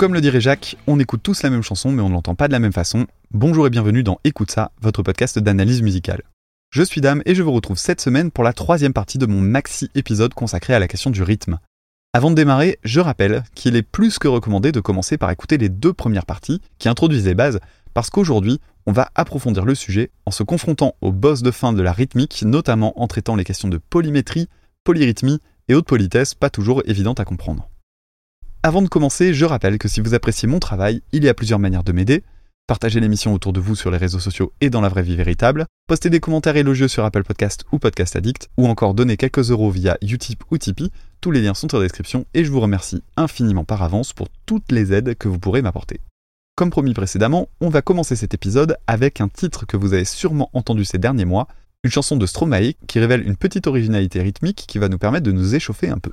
Comme le dirait Jacques, on écoute tous la même chanson mais on ne l'entend pas de la même façon. Bonjour et bienvenue dans Écoute ça, votre podcast d'analyse musicale. Je suis Dame et je vous retrouve cette semaine pour la troisième partie de mon maxi épisode consacré à la question du rythme. Avant de démarrer, je rappelle qu'il est plus que recommandé de commencer par écouter les deux premières parties qui introduisent les bases, parce qu'aujourd'hui, on va approfondir le sujet en se confrontant au boss de fin de la rythmique, notamment en traitant les questions de polymétrie, polyrythmie et haute politesse pas toujours évidentes à comprendre. Avant de commencer, je rappelle que si vous appréciez mon travail, il y a plusieurs manières de m'aider. Partagez l'émission autour de vous sur les réseaux sociaux et dans la vraie vie véritable, postez des commentaires élogieux sur Apple Podcast ou Podcast Addict, ou encore donner quelques euros via Utip ou Tipeee. Tous les liens sont en description et je vous remercie infiniment par avance pour toutes les aides que vous pourrez m'apporter. Comme promis précédemment, on va commencer cet épisode avec un titre que vous avez sûrement entendu ces derniers mois, une chanson de Stromae qui révèle une petite originalité rythmique qui va nous permettre de nous échauffer un peu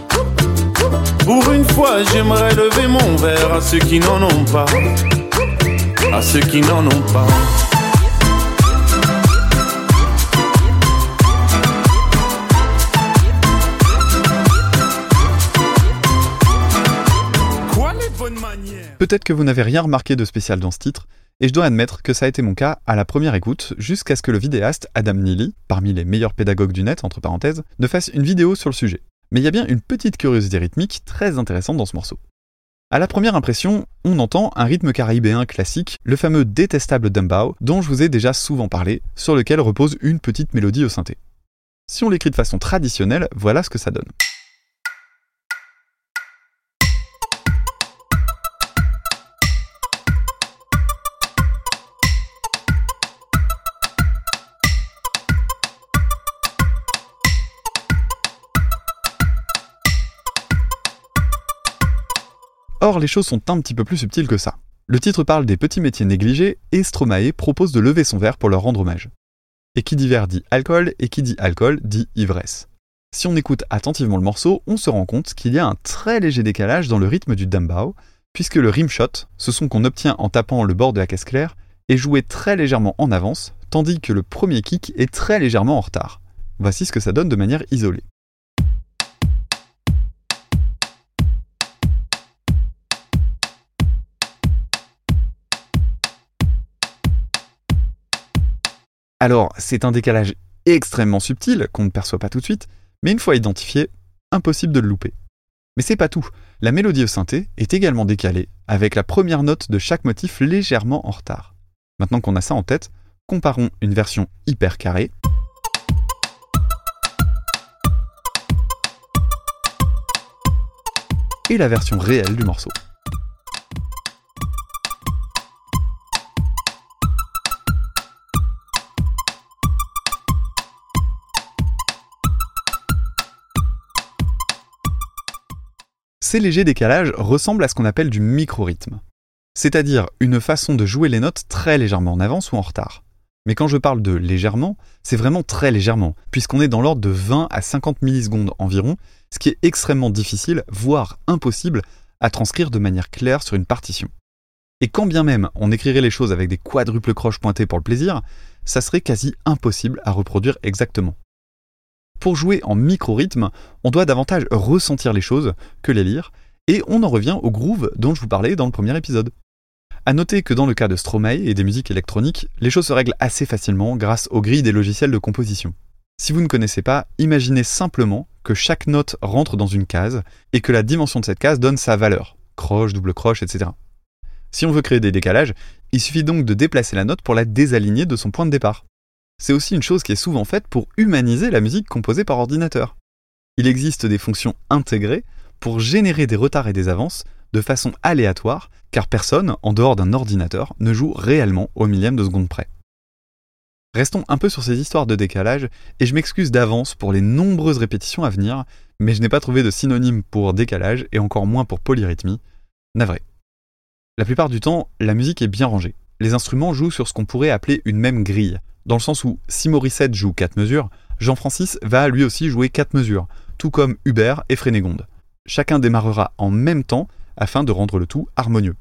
Pour une fois, j'aimerais lever mon verre à ceux qui n'en ont pas. À ceux qui n'en ont pas. Peut-être que vous n'avez rien remarqué de spécial dans ce titre, et je dois admettre que ça a été mon cas à la première écoute, jusqu'à ce que le vidéaste Adam Neely, parmi les meilleurs pédagogues du net, entre parenthèses, ne fasse une vidéo sur le sujet. Mais il y a bien une petite curiosité rythmique très intéressante dans ce morceau. À la première impression, on entend un rythme caribéen classique, le fameux détestable Dumbao, dont je vous ai déjà souvent parlé, sur lequel repose une petite mélodie au synthé. Si on l'écrit de façon traditionnelle, voilà ce que ça donne. Or, les choses sont un petit peu plus subtiles que ça. Le titre parle des petits métiers négligés et Stromae propose de lever son verre pour leur rendre hommage. Et qui dit verre dit alcool, et qui dit alcool dit ivresse. Si on écoute attentivement le morceau, on se rend compte qu'il y a un très léger décalage dans le rythme du dambao, puisque le rimshot, ce son qu'on obtient en tapant le bord de la caisse claire, est joué très légèrement en avance, tandis que le premier kick est très légèrement en retard. Voici ce que ça donne de manière isolée. Alors, c'est un décalage extrêmement subtil qu'on ne perçoit pas tout de suite, mais une fois identifié, impossible de le louper. Mais c'est pas tout. La mélodie au synthé est également décalée, avec la première note de chaque motif légèrement en retard. Maintenant qu'on a ça en tête, comparons une version hyper carrée et la version réelle du morceau. Ces légers décalages ressemblent à ce qu'on appelle du micro-rythme, c'est-à-dire une façon de jouer les notes très légèrement en avance ou en retard. Mais quand je parle de légèrement, c'est vraiment très légèrement, puisqu'on est dans l'ordre de 20 à 50 millisecondes environ, ce qui est extrêmement difficile, voire impossible, à transcrire de manière claire sur une partition. Et quand bien même on écrirait les choses avec des quadruples croches pointées pour le plaisir, ça serait quasi impossible à reproduire exactement. Pour jouer en micro-rythme, on doit davantage ressentir les choses que les lire, et on en revient au groove dont je vous parlais dans le premier épisode. A noter que dans le cas de Stromae et des musiques électroniques, les choses se règlent assez facilement grâce aux grilles des logiciels de composition. Si vous ne connaissez pas, imaginez simplement que chaque note rentre dans une case et que la dimension de cette case donne sa valeur, croche, double croche, etc. Si on veut créer des décalages, il suffit donc de déplacer la note pour la désaligner de son point de départ c'est aussi une chose qui est souvent faite pour humaniser la musique composée par ordinateur. Il existe des fonctions intégrées pour générer des retards et des avances de façon aléatoire, car personne, en dehors d'un ordinateur, ne joue réellement au millième de seconde près. Restons un peu sur ces histoires de décalage, et je m'excuse d'avance pour les nombreuses répétitions à venir, mais je n'ai pas trouvé de synonyme pour décalage et encore moins pour polyrythmie. Navré. La plupart du temps, la musique est bien rangée. Les instruments jouent sur ce qu'on pourrait appeler une même grille, dans le sens où si Morissette joue 4 mesures, Jean-Francis va lui aussi jouer 4 mesures, tout comme Hubert et Frénégonde. Chacun démarrera en même temps afin de rendre le tout harmonieux.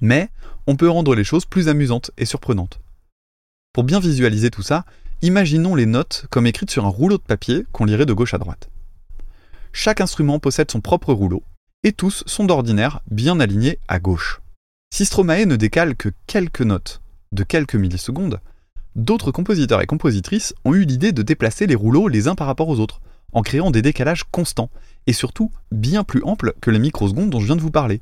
Mais on peut rendre les choses plus amusantes et surprenantes. Pour bien visualiser tout ça, imaginons les notes comme écrites sur un rouleau de papier qu'on lirait de gauche à droite. Chaque instrument possède son propre rouleau, et tous sont d'ordinaire bien alignés à gauche. Si Stromae ne décale que quelques notes de quelques millisecondes, d'autres compositeurs et compositrices ont eu l'idée de déplacer les rouleaux les uns par rapport aux autres, en créant des décalages constants, et surtout bien plus amples que les microsecondes dont je viens de vous parler.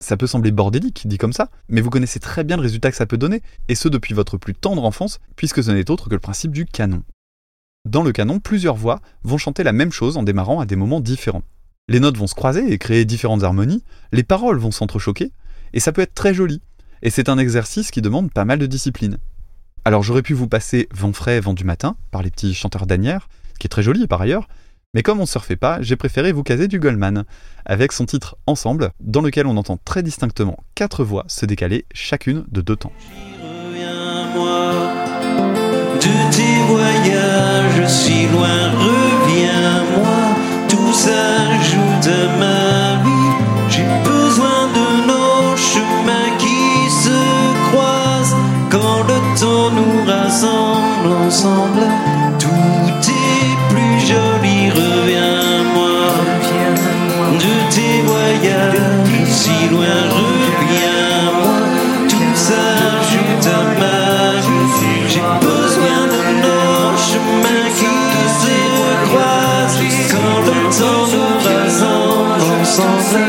Ça peut sembler bordélique, dit comme ça, mais vous connaissez très bien le résultat que ça peut donner, et ce depuis votre plus tendre enfance, puisque ce n'est autre que le principe du canon. Dans le canon, plusieurs voix vont chanter la même chose en démarrant à des moments différents. Les notes vont se croiser et créer différentes harmonies, les paroles vont s'entrechoquer, et ça peut être très joli. Et c'est un exercice qui demande pas mal de discipline. Alors j'aurais pu vous passer Vent frais, vent du matin par les petits chanteurs d'Anières, qui est très joli par ailleurs, mais comme on ne surfait pas, j'ai préféré vous caser du Goldman, avec son titre Ensemble, dans lequel on entend très distinctement quatre voix se décaler chacune de deux temps. Rassemble ensemble. Tout est plus joli, reviens-moi, de tes voyages si loin, reviens-moi, tout s'ajoute à ma vie. J'ai besoin de nos chemins qui se croisent quand le temps nous rassemble ensemble.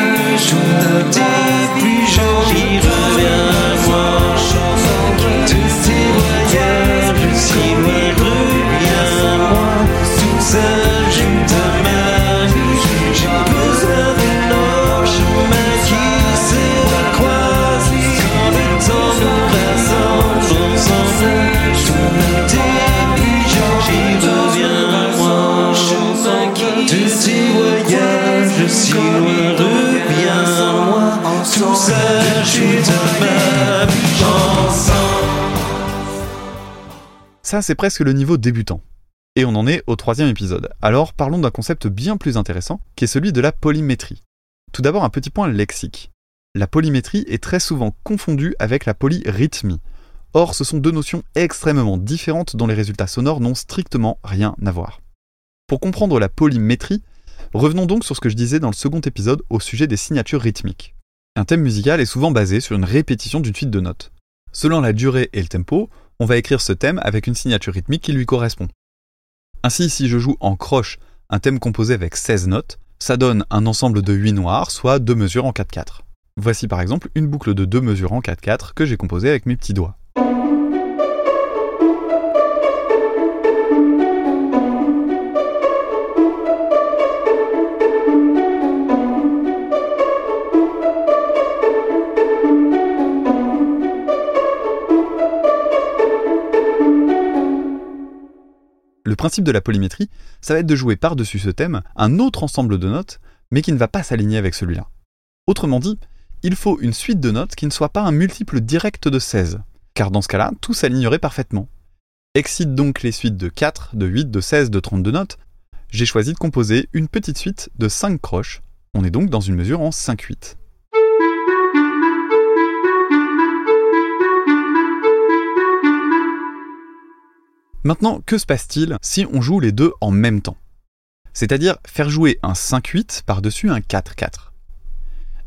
Tout est ensemble. Ça, c'est presque le niveau débutant. Et on en est au troisième épisode. Alors parlons d'un concept bien plus intéressant, qui est celui de la polymétrie. Tout d'abord un petit point lexique. La polymétrie est très souvent confondue avec la polyrythmie. Or, ce sont deux notions extrêmement différentes dont les résultats sonores n'ont strictement rien à voir. Pour comprendre la polymétrie, revenons donc sur ce que je disais dans le second épisode au sujet des signatures rythmiques. Un thème musical est souvent basé sur une répétition d'une suite de notes. Selon la durée et le tempo, on va écrire ce thème avec une signature rythmique qui lui correspond. Ainsi, si je joue en croche un thème composé avec 16 notes, ça donne un ensemble de 8 noirs, soit 2 mesures en 4-4. Voici par exemple une boucle de 2 mesures en 4-4 que j'ai composée avec mes petits doigts. Le principe de la polymétrie, ça va être de jouer par-dessus ce thème un autre ensemble de notes, mais qui ne va pas s'aligner avec celui-là. Autrement dit, il faut une suite de notes qui ne soit pas un multiple direct de 16, car dans ce cas-là, tout s'alignerait parfaitement. Excite donc les suites de 4, de 8, de 16, de 32 notes. J'ai choisi de composer une petite suite de 5 croches. On est donc dans une mesure en 5-8. Maintenant, que se passe-t-il si on joue les deux en même temps? C'est-à-dire faire jouer un 5-8 par-dessus un 4-4.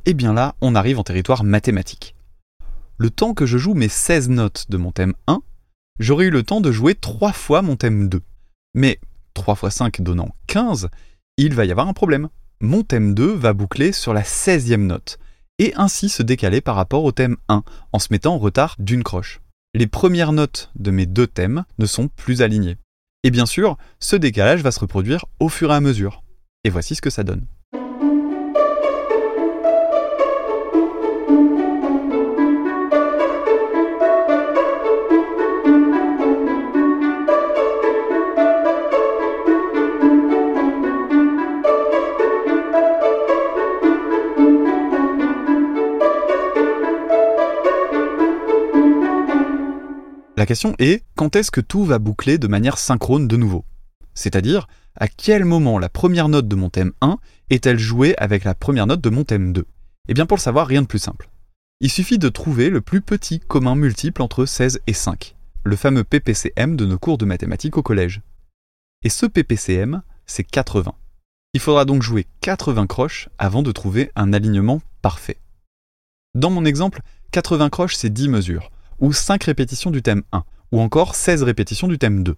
Et bien là, on arrive en territoire mathématique. Le temps que je joue mes 16 notes de mon thème 1, j'aurais eu le temps de jouer 3 fois mon thème 2. Mais 3 fois 5 donnant 15, il va y avoir un problème. Mon thème 2 va boucler sur la 16e note, et ainsi se décaler par rapport au thème 1, en se mettant en retard d'une croche les premières notes de mes deux thèmes ne sont plus alignées. Et bien sûr, ce décalage va se reproduire au fur et à mesure. Et voici ce que ça donne. Question est quand est-ce que tout va boucler de manière synchrone de nouveau? C'est-à-dire, à quel moment la première note de mon thème 1 est-elle jouée avec la première note de mon thème 2 Eh bien pour le savoir, rien de plus simple. Il suffit de trouver le plus petit commun multiple entre 16 et 5, le fameux PPCM de nos cours de mathématiques au collège. Et ce PPCM, c'est 80. Il faudra donc jouer 80 croches avant de trouver un alignement parfait. Dans mon exemple, 80 croches, c'est 10 mesures, ou 5 répétitions du thème 1, ou encore 16 répétitions du thème 2.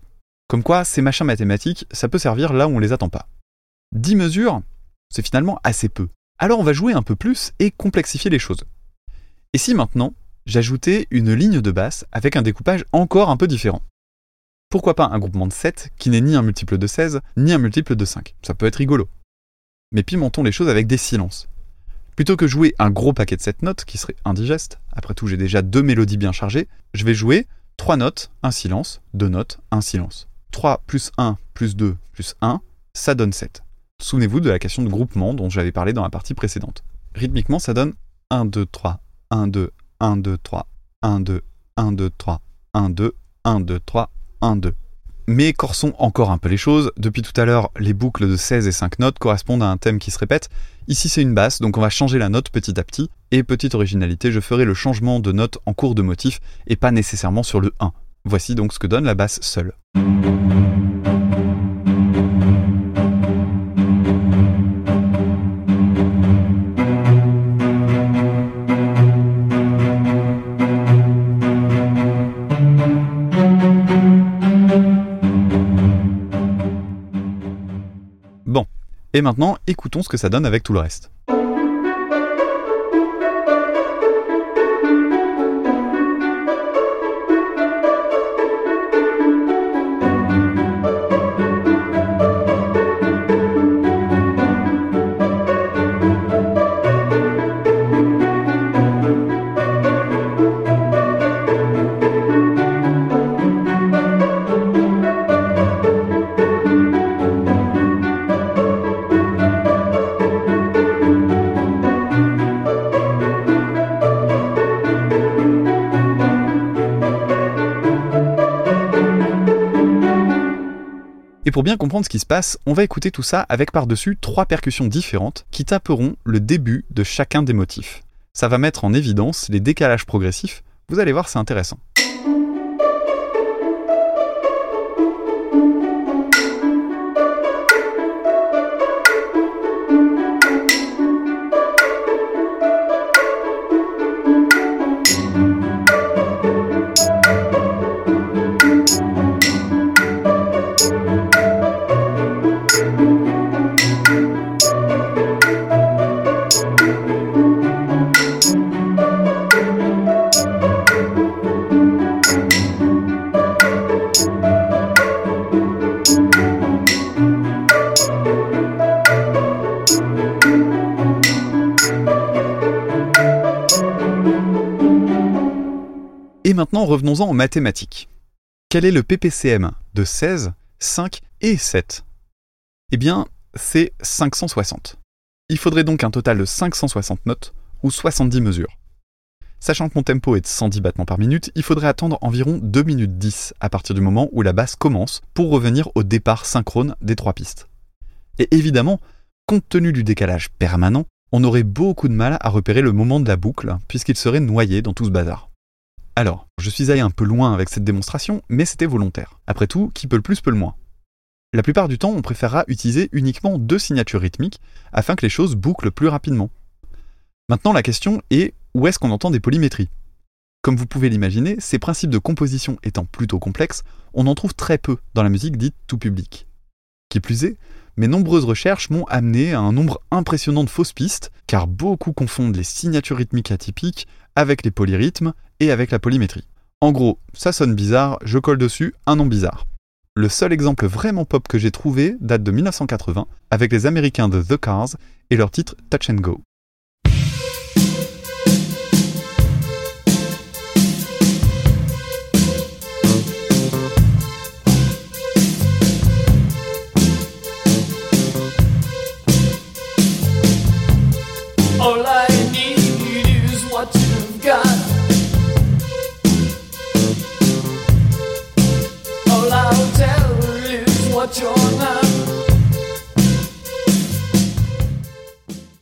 Comme quoi, ces machins mathématiques, ça peut servir là où on les attend pas. 10 mesures, c'est finalement assez peu. Alors on va jouer un peu plus et complexifier les choses. Et si maintenant, j'ajoutais une ligne de basse avec un découpage encore un peu différent? Pourquoi pas un groupement de 7 qui n'est ni un multiple de 16, ni un multiple de 5 Ça peut être rigolo. Mais pimentons les choses avec des silences. Plutôt que jouer un gros paquet de 7 notes qui serait indigeste, après tout j'ai déjà deux mélodies bien chargées, je vais jouer 3 notes, un silence, 2 notes, un silence. 3 plus 1 plus 2 plus 1, ça donne 7. Souvenez-vous de la question de groupement dont j'avais parlé dans la partie précédente. Rythmiquement, ça donne 1, 2, 3, 1, 2, 1, 2, 3, 1, 2, 1, 2, 3, 1, 2, 1, 2, 3, 1, 2. Mais corsons encore un peu les choses. Depuis tout à l'heure, les boucles de 16 et 5 notes correspondent à un thème qui se répète. Ici, c'est une basse, donc on va changer la note petit à petit. Et petite originalité, je ferai le changement de note en cours de motif et pas nécessairement sur le 1. Voici donc ce que donne la basse seule. Et maintenant, écoutons ce que ça donne avec tout le reste. Pour bien comprendre ce qui se passe, on va écouter tout ça avec par-dessus trois percussions différentes qui taperont le début de chacun des motifs. Ça va mettre en évidence les décalages progressifs, vous allez voir c'est intéressant. Aux mathématiques. Quel est le PPCM de 16, 5 et 7 Eh bien, c'est 560. Il faudrait donc un total de 560 notes ou 70 mesures. Sachant que mon tempo est de 110 battements par minute, il faudrait attendre environ 2 minutes 10 à partir du moment où la basse commence pour revenir au départ synchrone des trois pistes. Et évidemment, compte tenu du décalage permanent, on aurait beaucoup de mal à repérer le moment de la boucle puisqu'il serait noyé dans tout ce bazar. Alors, je suis allé un peu loin avec cette démonstration, mais c'était volontaire. Après tout, qui peut le plus peut le moins. La plupart du temps, on préférera utiliser uniquement deux signatures rythmiques afin que les choses bouclent plus rapidement. Maintenant, la question est où est-ce qu'on entend des polymétries? Comme vous pouvez l'imaginer, ces principes de composition étant plutôt complexes, on en trouve très peu dans la musique dite tout public. Qui plus est, mes nombreuses recherches m'ont amené à un nombre impressionnant de fausses pistes, car beaucoup confondent les signatures rythmiques atypiques avec les polyrythmes et avec la polymétrie. En gros, ça sonne bizarre, je colle dessus un nom bizarre. Le seul exemple vraiment pop que j'ai trouvé date de 1980 avec les Américains de The Cars et leur titre Touch and Go.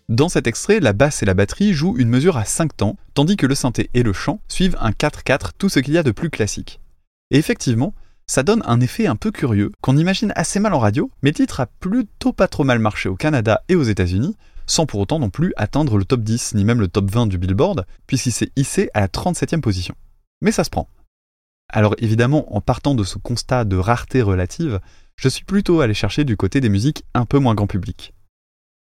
Dans cet extrait, la basse et la batterie jouent une mesure à 5 temps, tandis que le synthé et le chant suivent un 4-4, tout ce qu'il y a de plus classique. Et effectivement, ça donne un effet un peu curieux, qu'on imagine assez mal en radio, mais le titre a plutôt pas trop mal marché au Canada et aux États-Unis, sans pour autant non plus atteindre le top 10 ni même le top 20 du Billboard, puisqu'il s'est hissé à la 37e position. Mais ça se prend. Alors évidemment, en partant de ce constat de rareté relative, je suis plutôt allé chercher du côté des musiques un peu moins grand public.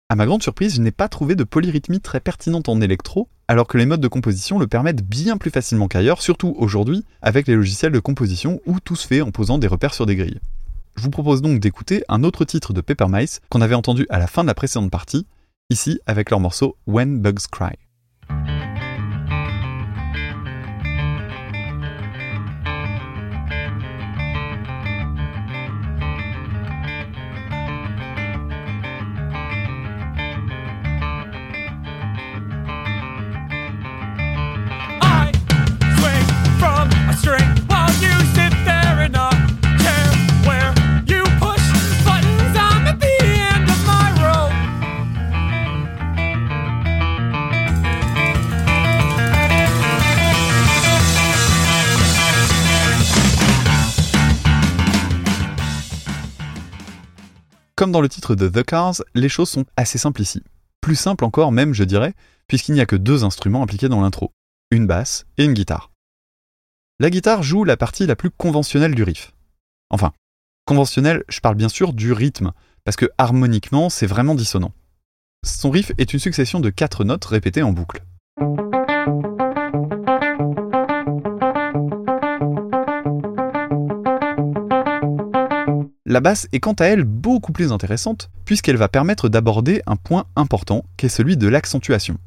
À ma grande surprise, je n'ai pas trouvé de polyrythmie très pertinente en électro, alors que les modes de composition le permettent bien plus facilement qu'ailleurs, surtout aujourd'hui avec les logiciels de composition où tout se fait en posant des repères sur des grilles. Je vous propose donc d'écouter un autre titre de Paper Mice qu'on avait entendu à la fin de la précédente partie, ici avec leur morceau When Bugs Cry. Dans le titre de The Cars, les choses sont assez simples ici. Plus simple encore même, je dirais, puisqu'il n'y a que deux instruments impliqués dans l'intro, une basse et une guitare. La guitare joue la partie la plus conventionnelle du riff. Enfin, conventionnelle, je parle bien sûr du rythme, parce que harmoniquement, c'est vraiment dissonant. Son riff est une succession de quatre notes répétées en boucle. La basse est quant à elle beaucoup plus intéressante, puisqu'elle va permettre d'aborder un point important, qui est celui de l'accentuation.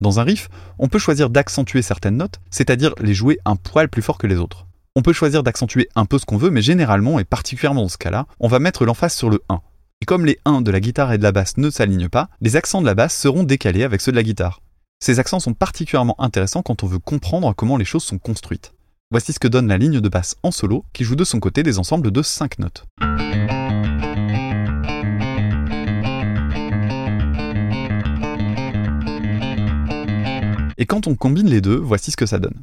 Dans un riff, on peut choisir d'accentuer certaines notes, c'est-à-dire les jouer un poil plus fort que les autres. On peut choisir d'accentuer un peu ce qu'on veut, mais généralement, et particulièrement dans ce cas-là, on va mettre l'emphase sur le 1. Et comme les 1 de la guitare et de la basse ne s'alignent pas, les accents de la basse seront décalés avec ceux de la guitare. Ces accents sont particulièrement intéressants quand on veut comprendre comment les choses sont construites. Voici ce que donne la ligne de basse en solo, qui joue de son côté des ensembles de 5 notes. Et quand on combine les deux, voici ce que ça donne.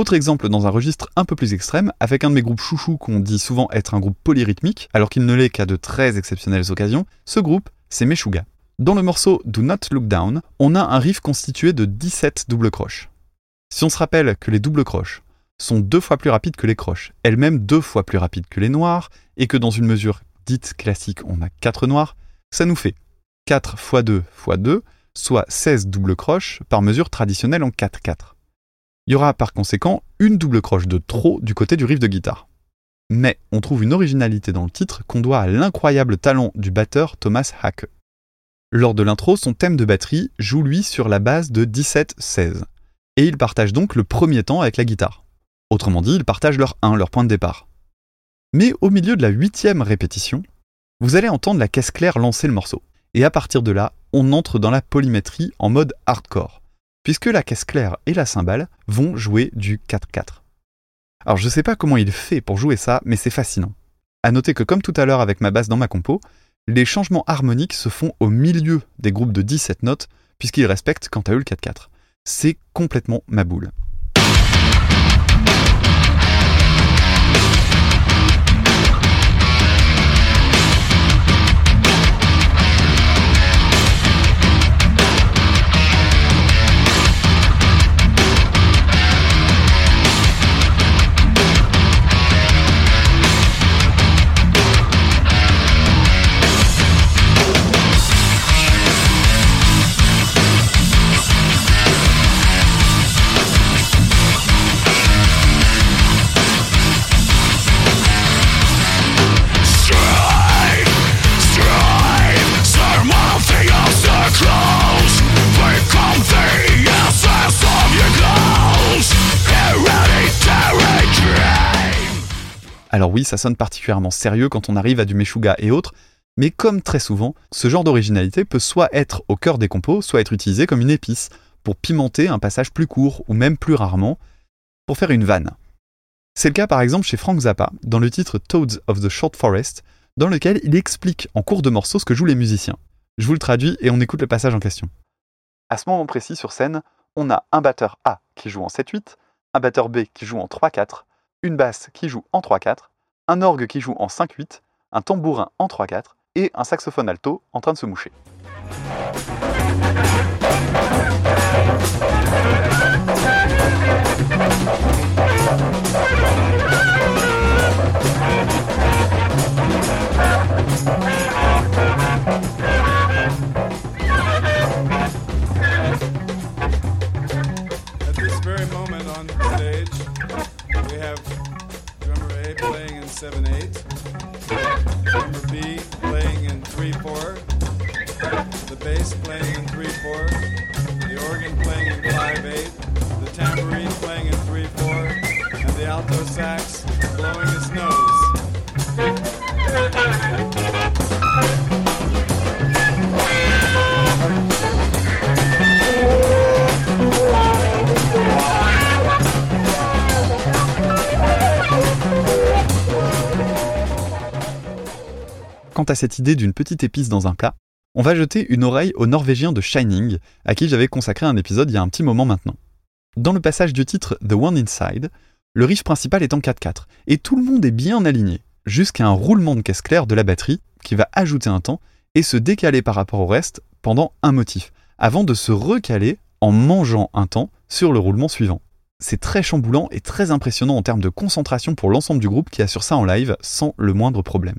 Autre exemple dans un registre un peu plus extrême, avec un de mes groupes chouchous qu'on dit souvent être un groupe polyrythmique, alors qu'il ne l'est qu'à de très exceptionnelles occasions, ce groupe, c'est Meshuga. Dans le morceau Do Not Look Down, on a un riff constitué de 17 doubles croches. Si on se rappelle que les doubles croches sont deux fois plus rapides que les croches, elles-mêmes deux fois plus rapides que les noirs, et que dans une mesure dite classique on a 4 noirs, ça nous fait 4 x 2 x 2, soit 16 doubles croches par mesure traditionnelle en 4-4. Il y aura par conséquent une double croche de trop du côté du riff de guitare. Mais on trouve une originalité dans le titre qu'on doit à l'incroyable talent du batteur Thomas Hacke. Lors de l'intro, son thème de batterie joue lui sur la base de 17-16. Et il partage donc le premier temps avec la guitare. Autrement dit, ils partagent leur 1, leur point de départ. Mais au milieu de la huitième répétition, vous allez entendre la caisse claire lancer le morceau. Et à partir de là, on entre dans la polymétrie en mode hardcore, puisque la caisse claire et la cymbale vont jouer du 4-4. Alors je sais pas comment il fait pour jouer ça, mais c'est fascinant. À noter que comme tout à l'heure avec ma basse dans ma compo, les changements harmoniques se font au milieu des groupes de 17 notes, puisqu'ils respectent quant à eux le 4-4. C'est complètement ma boule. Alors oui, ça sonne particulièrement sérieux quand on arrive à du Meshuga et autres, Mais comme très souvent, ce genre d'originalité peut soit être au cœur des compos, soit être utilisé comme une épice, pour pimenter un passage plus court, ou même plus rarement, pour faire une vanne. C'est le cas par exemple chez Frank Zappa, dans le titre Toads of the Short Forest, dans lequel il explique en cours de morceau ce que jouent les musiciens. Je vous le traduis et on écoute le passage en question. À ce moment précis sur scène, on a un batteur A qui joue en 7-8, un batteur B qui joue en 3-4, une basse qui joue en 3-4, un orgue qui joue en 5-8, un tambourin en 3-4 et un saxophone alto en train de se moucher. 7 8, drummer B playing in 3 4, the bass playing in 3 4, the organ playing in 5 8, the tambourine playing in 3 4, and the alto sax blowing his nose. À cette idée d'une petite épice dans un plat, on va jeter une oreille au Norvégien de Shining, à qui j'avais consacré un épisode il y a un petit moment maintenant. Dans le passage du titre The One Inside, le riff principal est en 4-4, et tout le monde est bien aligné, jusqu'à un roulement de caisse claire de la batterie qui va ajouter un temps et se décaler par rapport au reste pendant un motif, avant de se recaler en mangeant un temps sur le roulement suivant. C'est très chamboulant et très impressionnant en termes de concentration pour l'ensemble du groupe qui assure ça en live sans le moindre problème.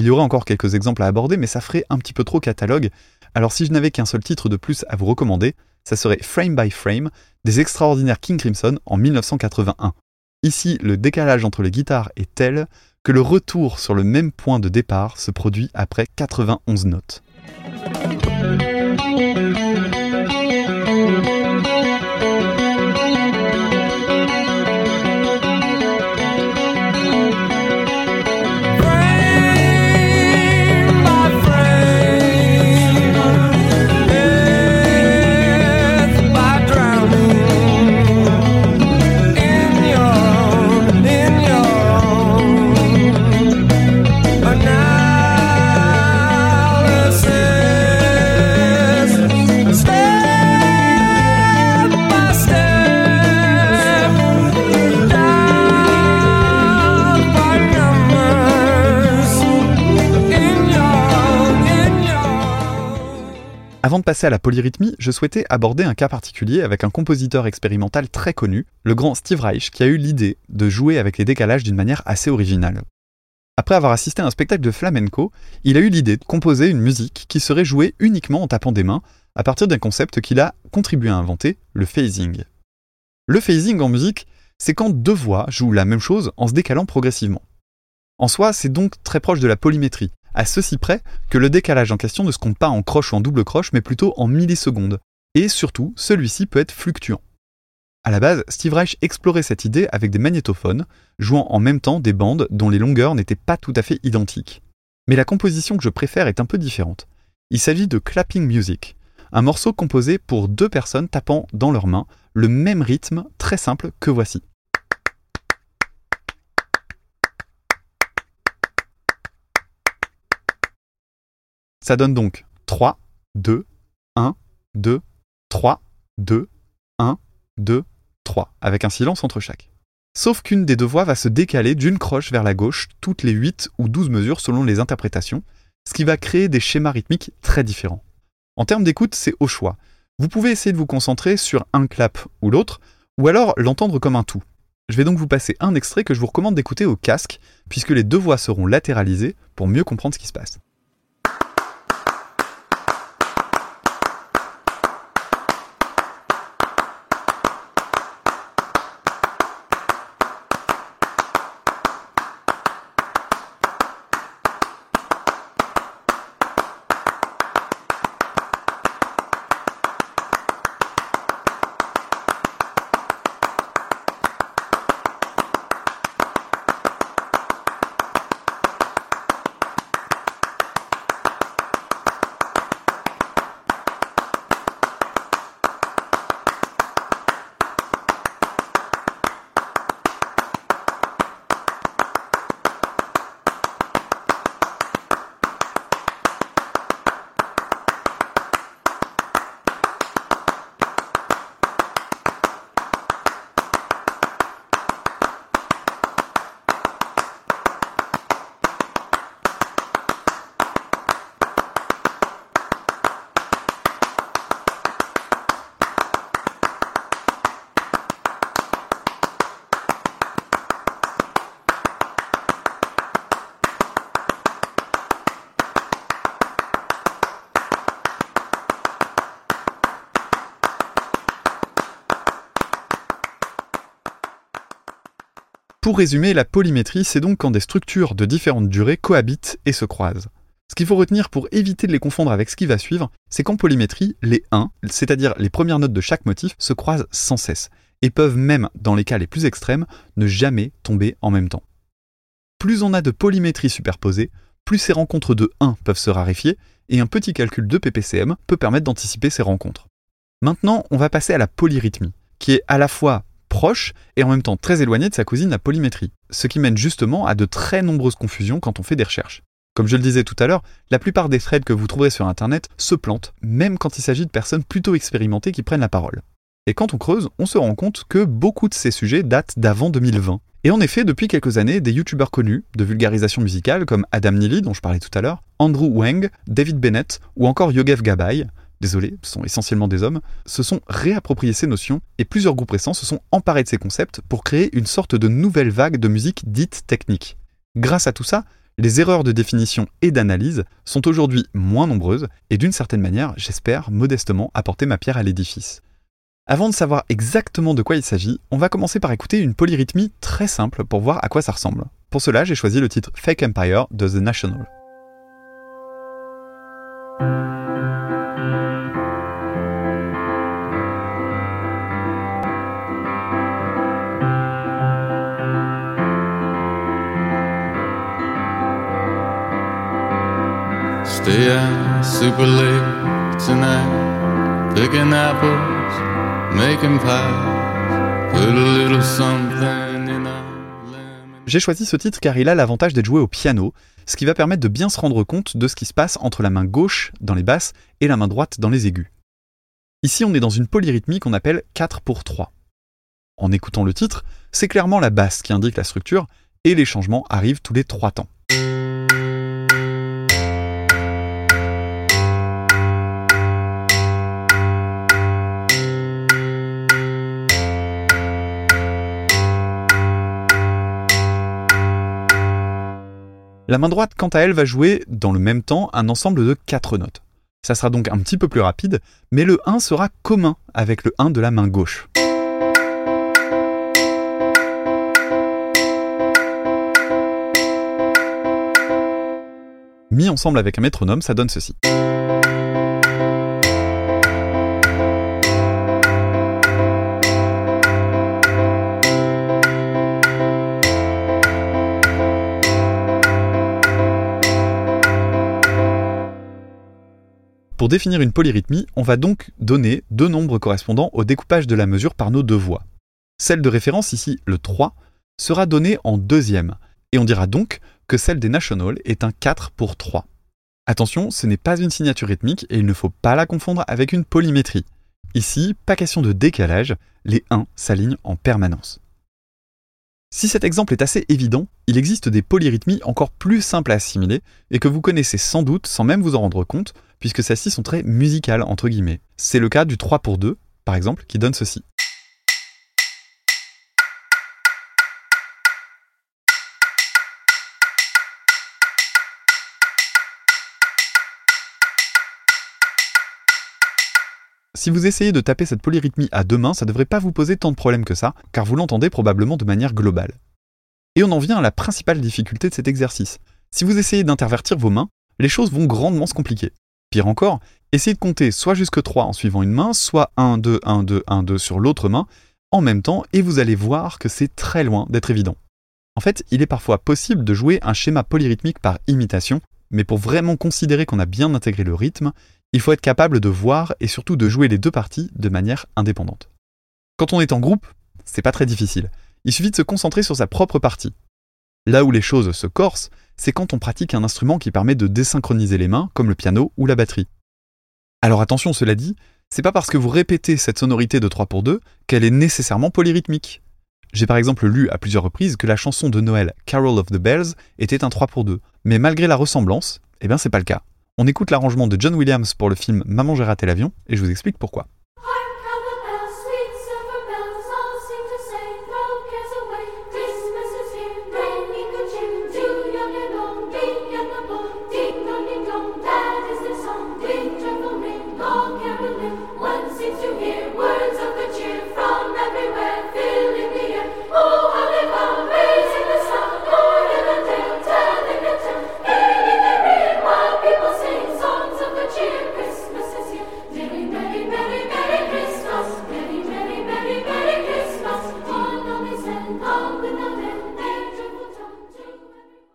Il y aurait encore quelques exemples à aborder, mais ça ferait un petit peu trop catalogue. Alors si je n'avais qu'un seul titre de plus à vous recommander, ça serait Frame by Frame des extraordinaires King Crimson en 1981. Ici, le décalage entre les guitares est tel que le retour sur le même point de départ se produit après 91 notes. Passer à la polyrythmie, je souhaitais aborder un cas particulier avec un compositeur expérimental très connu, le grand Steve Reich, qui a eu l'idée de jouer avec les décalages d'une manière assez originale. Après avoir assisté à un spectacle de flamenco, il a eu l'idée de composer une musique qui serait jouée uniquement en tapant des mains, à partir d'un concept qu'il a contribué à inventer, le phasing. Le phasing en musique, c'est quand deux voix jouent la même chose en se décalant progressivement. En soi, c'est donc très proche de la polymétrie, à ceci près que le décalage en question ne se compte pas en croche ou en double croche, mais plutôt en millisecondes. Et surtout, celui-ci peut être fluctuant. À la base, Steve Reich explorait cette idée avec des magnétophones, jouant en même temps des bandes dont les longueurs n'étaient pas tout à fait identiques. Mais la composition que je préfère est un peu différente. Il s'agit de Clapping Music, un morceau composé pour deux personnes tapant dans leurs mains le même rythme très simple que voici. Ça donne donc 3, 2, 1, 2, 3, 2, 1, 2, 3, avec un silence entre chaque. Sauf qu'une des deux voix va se décaler d'une croche vers la gauche toutes les 8 ou 12 mesures selon les interprétations, ce qui va créer des schémas rythmiques très différents. En termes d'écoute, c'est au choix. Vous pouvez essayer de vous concentrer sur un clap ou l'autre, ou alors l'entendre comme un tout. Je vais donc vous passer un extrait que je vous recommande d'écouter au casque, puisque les deux voix seront latéralisées pour mieux comprendre ce qui se passe. Pour résumer, la polymétrie, c'est donc quand des structures de différentes durées cohabitent et se croisent. Ce qu'il faut retenir pour éviter de les confondre avec ce qui va suivre, c'est qu'en polymétrie, les 1, c'est-à-dire les premières notes de chaque motif, se croisent sans cesse, et peuvent même, dans les cas les plus extrêmes, ne jamais tomber en même temps. Plus on a de polymétrie superposée, plus ces rencontres de 1 peuvent se raréfier, et un petit calcul de PPCM peut permettre d'anticiper ces rencontres. Maintenant, on va passer à la polyrythmie, qui est à la fois proche et en même temps très éloignée de sa cousine la polymétrie, ce qui mène justement à de très nombreuses confusions quand on fait des recherches. Comme je le disais tout à l'heure, la plupart des threads que vous trouverez sur Internet se plantent, même quand il s'agit de personnes plutôt expérimentées qui prennent la parole. Et quand on creuse, on se rend compte que beaucoup de ces sujets datent d'avant 2020. Et en effet, depuis quelques années, des youtubeurs connus de vulgarisation musicale comme Adam Neely, dont je parlais tout à l'heure, Andrew Wang, David Bennett ou encore Yogev Gabay, désolé, ce sont essentiellement des hommes, se sont réappropriés ces notions et plusieurs groupes récents se sont emparés de ces concepts pour créer une sorte de nouvelle vague de musique dite technique. Grâce à tout ça, les erreurs de définition et d'analyse sont aujourd'hui moins nombreuses et d'une certaine manière, j'espère modestement apporter ma pierre à l'édifice. Avant de savoir exactement de quoi il s'agit, on va commencer par écouter une polyrythmie très simple pour voir à quoi ça ressemble. Pour cela, j'ai choisi le titre Fake Empire de The National. J'ai choisi ce titre car il a l'avantage d'être joué au piano, ce qui va permettre de bien se rendre compte de ce qui se passe entre la main gauche dans les basses et la main droite dans les aigus. Ici, on est dans une polyrythmie qu'on appelle 4 pour 3. En écoutant le titre, c'est clairement la basse qui indique la structure et les changements arrivent tous les 3 temps. La main droite, quant à elle, va jouer dans le même temps un ensemble de 4 notes. Ça sera donc un petit peu plus rapide, mais le 1 sera commun avec le 1 de la main gauche. Mis ensemble avec un métronome, ça donne ceci. Définir une polyrythmie, on va donc donner deux nombres correspondant au découpage de la mesure par nos deux voix. Celle de référence, ici le 3, sera donnée en deuxième, et on dira donc que celle des National est un 4 pour 3. Attention, ce n'est pas une signature rythmique et il ne faut pas la confondre avec une polymétrie. Ici, pas question de décalage, les 1 s'alignent en permanence. Si cet exemple est assez évident, il existe des polyrythmies encore plus simples à assimiler et que vous connaissez sans doute sans même vous en rendre compte, puisque celles-ci sont très musicales, entre guillemets. C'est le cas du 3 pour 2, par exemple, qui donne ceci. Si vous essayez de taper cette polyrythmie à deux mains, ça devrait pas vous poser tant de problèmes que ça, car vous l'entendez probablement de manière globale. Et on en vient à la principale difficulté de cet exercice. Si vous essayez d'intervertir vos mains, les choses vont grandement se compliquer. Pire encore, essayez de compter soit jusque 3 en suivant une main, soit 1, 2, 1, 2, 1, 2 sur l'autre main, en même temps, et vous allez voir que c'est très loin d'être évident. En fait, il est parfois possible de jouer un schéma polyrythmique par imitation, mais pour vraiment considérer qu'on a bien intégré le rythme, il faut être capable de voir et surtout de jouer les deux parties de manière indépendante. Quand on est en groupe, c'est pas très difficile. Il suffit de se concentrer sur sa propre partie. Là où les choses se corsent, c'est quand on pratique un instrument qui permet de désynchroniser les mains, comme le piano ou la batterie. Alors attention, cela dit, c'est pas parce que vous répétez cette sonorité de 3 pour 2 qu'elle est nécessairement polyrythmique. J'ai par exemple lu à plusieurs reprises que la chanson de Noël Carol of the Bells était un 3 pour 2, mais malgré la ressemblance, eh bien c'est pas le cas. On écoute l'arrangement de John Williams pour le film Maman j'ai raté l'avion et je vous explique pourquoi.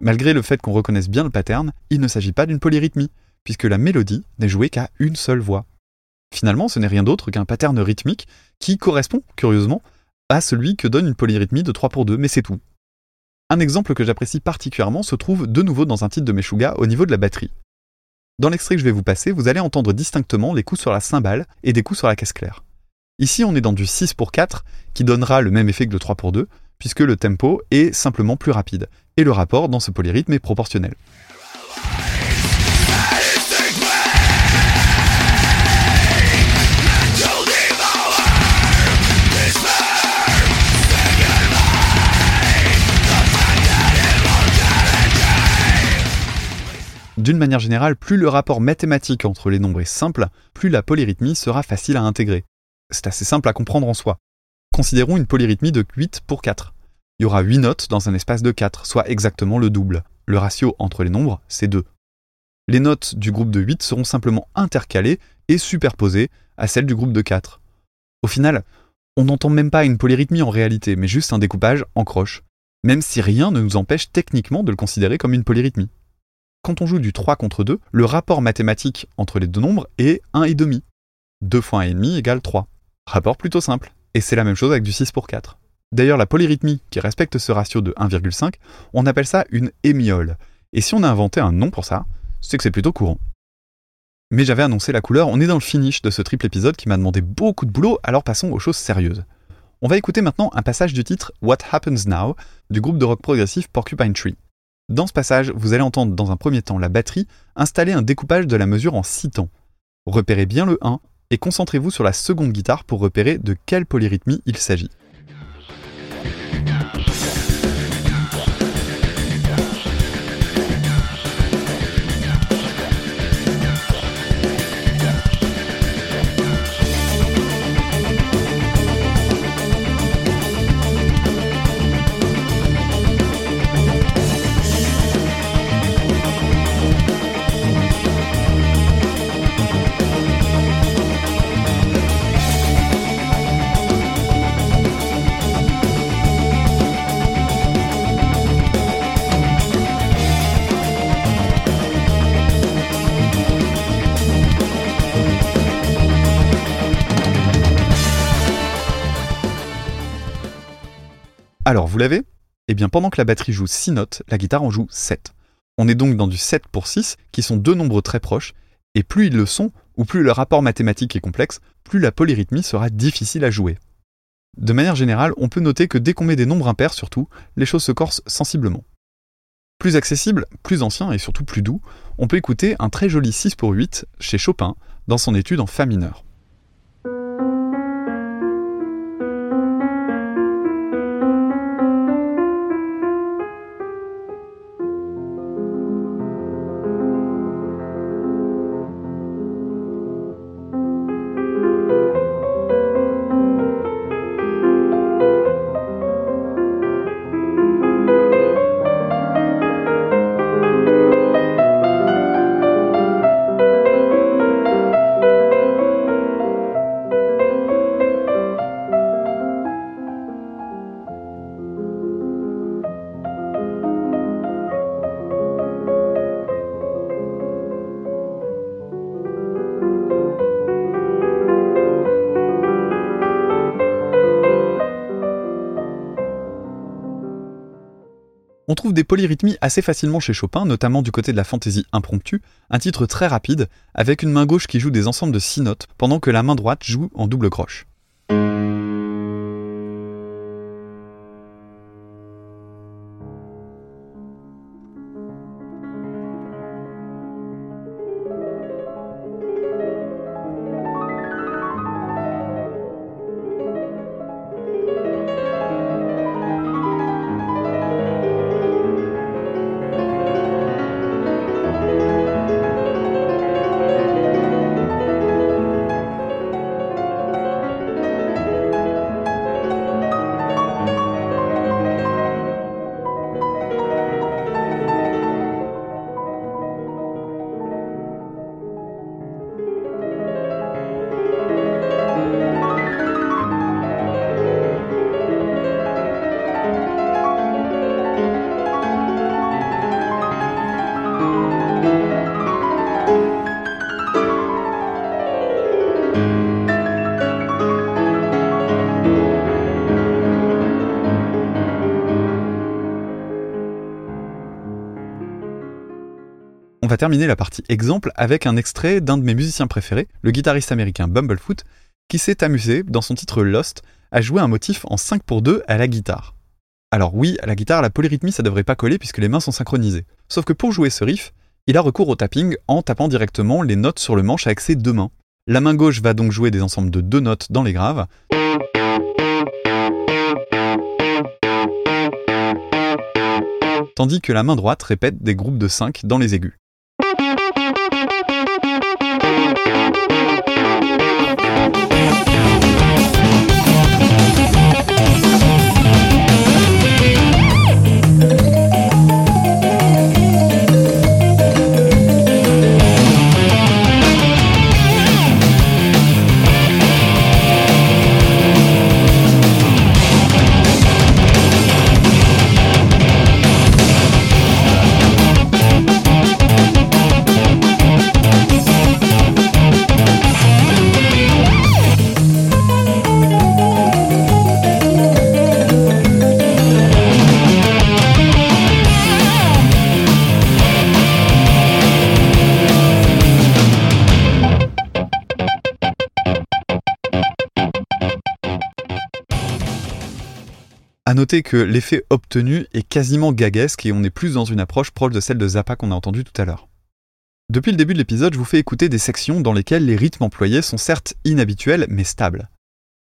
Malgré le fait qu'on reconnaisse bien le pattern, il ne s'agit pas d'une polyrythmie, puisque la mélodie n'est jouée qu'à une seule voix. Finalement, ce n'est rien d'autre qu'un pattern rythmique qui correspond, curieusement, à celui que donne une polyrythmie de 3 pour 2, mais c'est tout. Un exemple que j'apprécie particulièrement se trouve de nouveau dans un titre de Meshuga au niveau de la batterie. Dans l'extrait que je vais vous passer, vous allez entendre distinctement les coups sur la cymbale et des coups sur la caisse claire. Ici, on est dans du 6 pour 4, qui donnera le même effet que le 3 pour 2, puisque le tempo est simplement plus rapide, et le rapport dans ce polyrythme est proportionnel. D'une manière générale, plus le rapport mathématique entre les nombres est simple, plus la polyrythmie sera facile à intégrer. C'est assez simple à comprendre en soi. Considérons une polyrythmie de 8 pour 4. Il y aura 8 notes dans un espace de 4, soit exactement le double. Le ratio entre les nombres, c'est 2. Les notes du groupe de 8 seront simplement intercalées et superposées à celles du groupe de 4. Au final, on n'entend même pas une polyrythmie en réalité, mais juste un découpage en croche, même si rien ne nous empêche techniquement de le considérer comme une polyrythmie. Quand on joue du 3 contre 2, le rapport mathématique entre les deux nombres est 1,5. 2 fois 1,5 égale 3. Rapport plutôt simple. Et c'est la même chose avec du 6 pour 4. D'ailleurs, la polyrythmie qui respecte ce ratio de 1,5, on appelle ça une hémiole. Et si on a inventé un nom pour ça, c'est que c'est plutôt courant. Mais j'avais annoncé la couleur, on est dans le finish de ce triple épisode qui m'a demandé beaucoup de boulot, alors passons aux choses sérieuses. On va écouter maintenant un passage du titre What Happens Now du groupe de rock progressif Porcupine Tree. Dans ce passage, vous allez entendre dans un premier temps la batterie installer un découpage de la mesure en 6 temps. Repérez bien le 1 et concentrez-vous sur la seconde guitare pour repérer de quelle polyrythmie il s'agit. Alors, vous l'avez? Eh bien, pendant que la batterie joue 6 notes, la guitare en joue 7. On est donc dans du 7 pour 6, qui sont deux nombres très proches, et plus ils le sont, ou plus le rapport mathématique est complexe, plus la polyrythmie sera difficile à jouer. De manière générale, on peut noter que dès qu'on met des nombres impairs surtout, les choses se corsent sensiblement. Plus accessible, plus ancien et surtout plus doux, on peut écouter un très joli 6 pour 8 chez Chopin dans son étude en Fa mineur. Des polyrythmies assez facilement chez Chopin, notamment du côté de la fantaisie impromptue, un titre très rapide, avec une main gauche qui joue des ensembles de six notes, pendant que la main droite joue en double croche. Va terminer la partie exemple avec un extrait d'un de mes musiciens préférés, le guitariste américain Bumblefoot, qui s'est amusé, dans son titre Lost, à jouer un motif en 5 pour 2 à la guitare. Alors oui, à la guitare, la polyrythmie, ça devrait pas coller puisque les mains sont synchronisées. Sauf que pour jouer ce riff, il a recours au tapping en tapant directement les notes sur le manche avec ses deux mains. La main gauche va donc jouer des ensembles de deux notes dans les graves. Tandis que la main droite répète des groupes de 5 dans les aigus. À noter que l'effet obtenu est quasiment gaguesque et on est plus dans une approche proche de celle de Zappa qu'on a entendue tout à l'heure. Depuis le début de l'épisode, je vous fais écouter des sections dans lesquelles les rythmes employés sont certes inhabituels mais stables.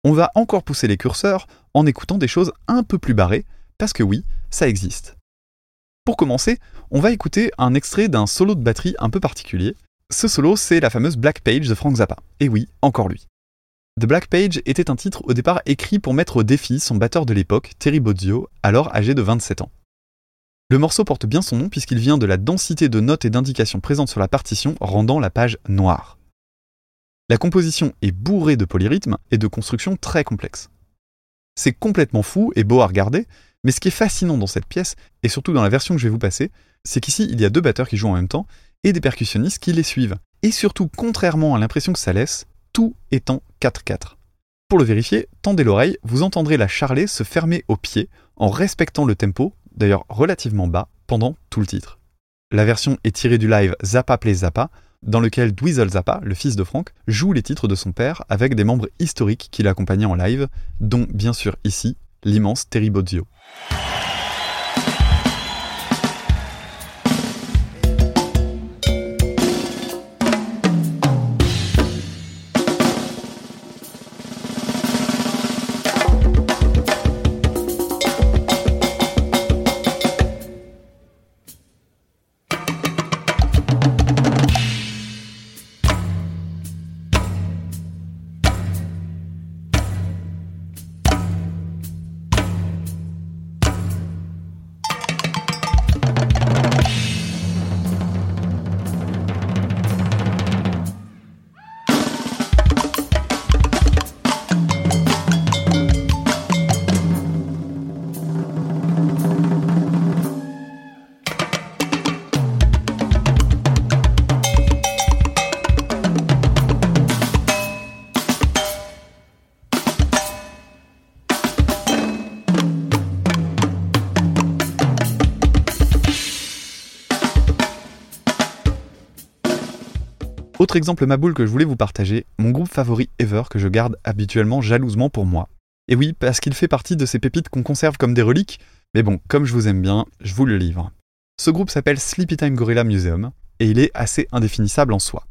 On va encore pousser les curseurs en écoutant des choses un peu plus barrées, parce que oui, ça existe. Pour commencer, on va écouter un extrait d'un solo de batterie un peu particulier. Ce solo, c'est la fameuse Black Page de Frank Zappa. Et oui, encore lui. The Black Page était un titre au départ écrit pour mettre au défi son batteur de l'époque, Terry Bozzio, alors âgé de 27 ans. Le morceau porte bien son nom puisqu'il vient de la densité de notes et d'indications présentes sur la partition rendant la page noire. La composition est bourrée de polyrythmes et de constructions très complexes. C'est complètement fou et beau à regarder, mais ce qui est fascinant dans cette pièce, et surtout dans la version que je vais vous passer, c'est qu'ici il y a deux batteurs qui jouent en même temps et des percussionnistes qui les suivent. Et surtout, contrairement à l'impression que ça laisse, tout en 4-4. Pour le vérifier, tendez l'oreille, vous entendrez la charlet se fermer au pied en respectant le tempo, d'ailleurs relativement bas, pendant tout le titre. La version est tirée du live Zappa Play Zappa, dans lequel Dweezil Zappa, le fils de Frank, joue les titres de son père avec des membres historiques qui l'accompagnaient en live, dont bien sûr ici l'immense Terry Bozzio. Autre exemple maboule que je voulais vous partager, mon groupe favori ever que je garde habituellement jalousement pour moi. Et oui, parce qu'il fait partie de ces pépites qu'on conserve comme des reliques, mais bon, comme je vous aime bien, je vous le livre. Ce groupe s'appelle Sleepy Time Gorilla Museum, et il est assez indéfinissable en soi.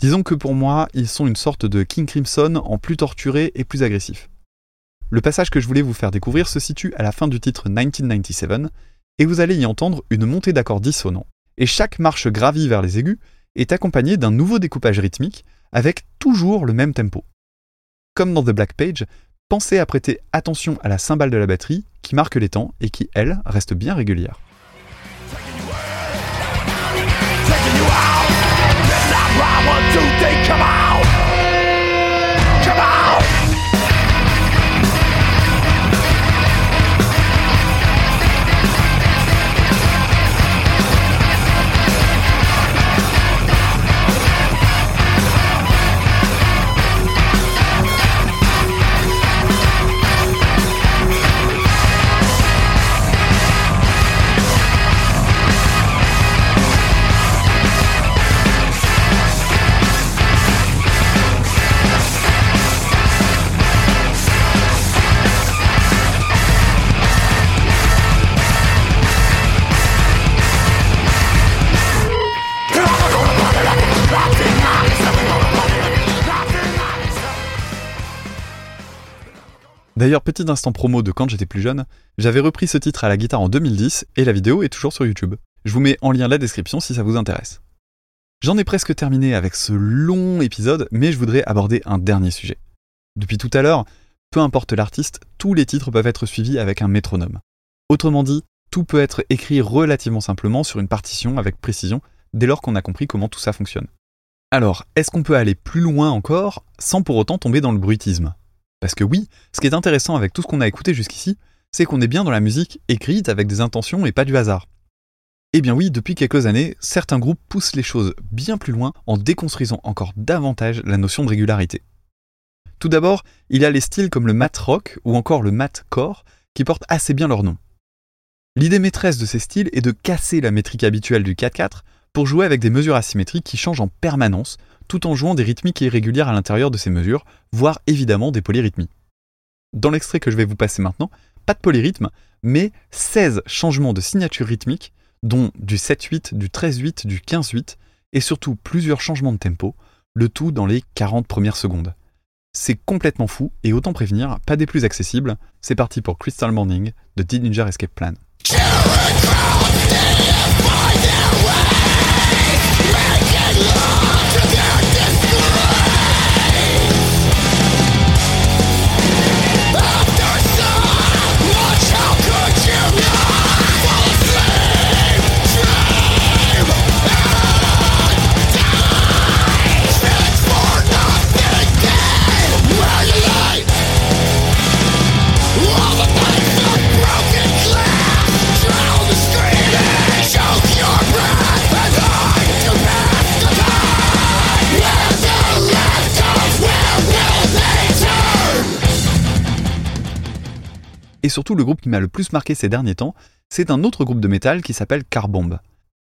Disons que pour moi, ils sont une sorte de King Crimson en plus torturé et plus agressif. Le passage que je voulais vous faire découvrir se situe à la fin du titre 1997, et vous allez y entendre une montée d'accords dissonants, et chaque marche gravie vers les aigus est accompagnée d'un nouveau découpage rythmique avec toujours le même tempo. Comme dans The Black Page, pensez à prêter attention à la cymbale de la batterie qui marque les temps et qui, elle, reste bien régulière. Petit instant promo de quand j'étais plus jeune, j'avais repris ce titre à la guitare en 2010 et la vidéo est toujours sur YouTube. Je vous mets en lien la description si ça vous intéresse. J'en ai presque terminé avec ce long épisode, mais je voudrais aborder un dernier sujet. Depuis tout à l'heure, peu importe l'artiste, tous les titres peuvent être suivis avec un métronome. Autrement dit, tout peut être écrit relativement simplement sur une partition avec précision dès lors qu'on a compris comment tout ça fonctionne. Alors, est-ce qu'on peut aller plus loin encore sans pour autant tomber dans le bruitisme? Parce que oui, ce qui est intéressant avec tout ce qu'on a écouté jusqu'ici, c'est qu'on est bien dans la musique écrite avec des intentions et pas du hasard. Eh bien oui, depuis quelques années, certains groupes poussent les choses bien plus loin en déconstruisant encore davantage la notion de régularité. Tout d'abord, il y a les styles comme le mat rock ou encore le mat core qui portent assez bien leur nom. L'idée maîtresse de ces styles est de casser la métrique habituelle du 4-4 pour jouer avec des mesures asymétriques qui changent en permanence, tout en jouant des rythmiques irrégulières à l'intérieur de ces mesures, voire évidemment des polyrythmies. Dans l'extrait que je vais vous passer maintenant, pas de polyrythme, mais 16 changements de signature rythmique, dont du 7-8, du 13-8, du 15-8, et surtout plusieurs changements de tempo, le tout dans les 40 premières secondes. C'est complètement fou, et autant prévenir, pas des plus accessibles, c'est parti pour Crystal Morning de Dillinger Escape Plan. Et surtout, le groupe qui m'a le plus marqué ces derniers temps, c'est un autre groupe de métal qui s'appelle Carbomb.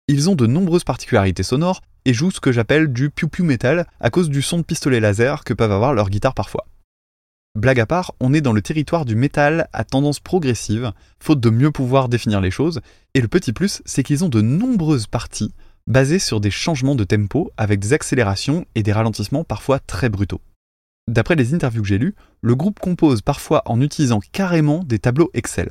Ils ont de nombreuses particularités sonores et jouent ce que j'appelle du piou-piou metal à cause du son de pistolet laser que peuvent avoir leurs guitares parfois. Blague à part, on est dans le territoire du métal à tendance progressive, faute de mieux pouvoir définir les choses, et le petit plus, c'est qu'ils ont de nombreuses parties basées sur des changements de tempo avec des accélérations et des ralentissements parfois très brutaux. D'après les interviews que j'ai lues, le groupe compose parfois en utilisant carrément des tableaux Excel.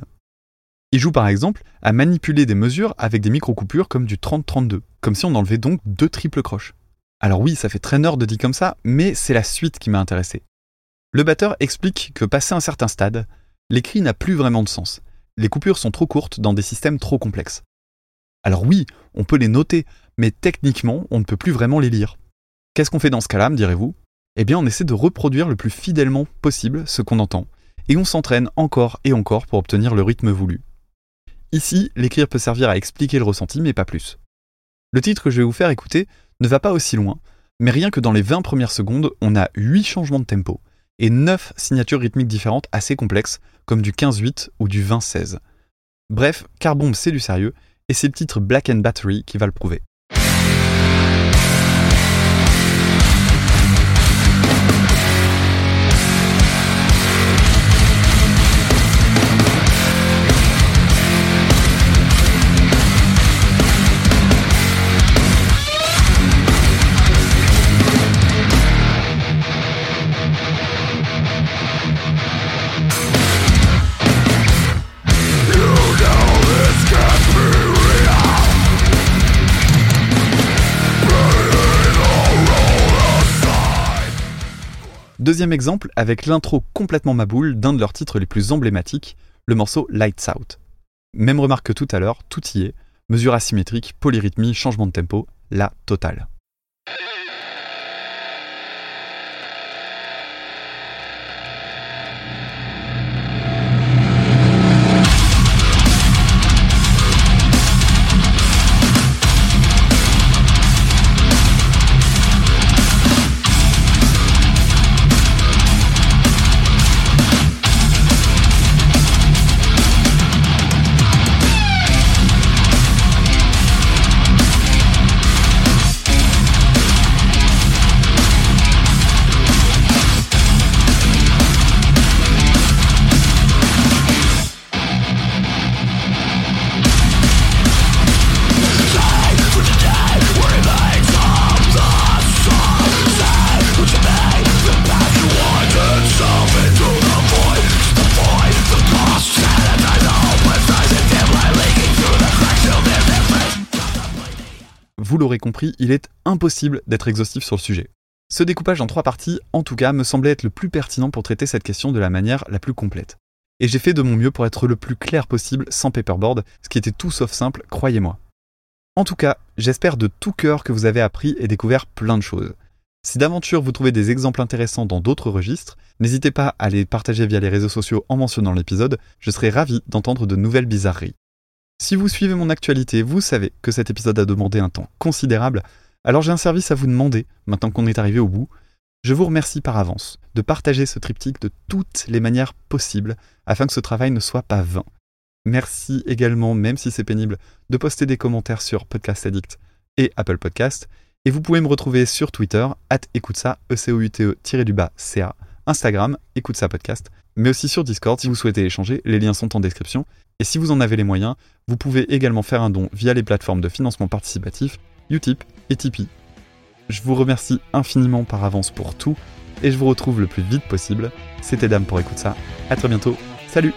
Il joue par exemple à manipuler des mesures avec des micro-coupures comme du 30-32, comme si on enlevait donc deux triples croches. Alors oui, ça fait très nerd de dit comme ça, mais c'est la suite qui m'a intéressé. Le batteur explique que passé un certain stade, l'écrit n'a plus vraiment de sens. Les coupures sont trop courtes dans des systèmes trop complexes. Alors oui, on peut les noter, mais techniquement, on ne peut plus vraiment les lire. Qu'est-ce qu'on fait dans ce cas-là, me direz-vous? Eh bien on essaie de reproduire le plus fidèlement possible ce qu'on entend, et on s'entraîne encore et encore pour obtenir le rythme voulu. Ici, l'écrire peut servir à expliquer le ressenti, mais pas plus. Le titre que je vais vous faire écouter ne va pas aussi loin, mais rien que dans les 20 premières secondes, on a 8 changements de tempo, et 9 signatures rythmiques différentes assez complexes, comme du 15-8 ou du 20-16. Bref, Carbombe c'est du sérieux, et c'est le titre Black and Battery qui va le prouver. Deuxième exemple avec l'intro complètement maboule d'un de leurs titres les plus emblématiques, le morceau Lights Out. Même remarque que tout à l'heure, tout y est, mesure asymétrique, polyrythmie, changement de tempo, la totale. Vous l'aurez compris, il est impossible d'être exhaustif sur le sujet. Ce découpage en trois parties, en tout cas, me semblait être le plus pertinent pour traiter cette question de la manière la plus complète. Et j'ai fait de mon mieux pour être le plus clair possible sans paperboard, ce qui était tout sauf simple, croyez-moi. En tout cas, j'espère de tout cœur que vous avez appris et découvert plein de choses. Si d'aventure vous trouvez des exemples intéressants dans d'autres registres, n'hésitez pas à les partager via les réseaux sociaux en mentionnant l'épisode, je serai ravi d'entendre de nouvelles bizarreries. Si vous suivez mon actualité, vous savez que cet épisode a demandé un temps considérable, alors j'ai un service à vous demander, maintenant qu'on est arrivé au bout. Je vous remercie par avance de partager ce triptyque de toutes les manières possibles afin que ce travail ne soit pas vain. Merci également, même si c'est pénible, de poster des commentaires sur Podcast Addict et Apple Podcast. Et vous pouvez me retrouver sur Twitter, at écoute ça, e c o u t e du bas ca Instagram, écoute ça podcast, mais aussi sur Discord si vous souhaitez échanger, les liens sont en description. Et si vous en avez les moyens, vous pouvez également faire un don via les plateformes de financement participatif, Utip et Tipeee. Je vous remercie infiniment par avance pour tout, et je vous retrouve le plus vite possible. C'était Dame pour écouter ça. À très bientôt. Salut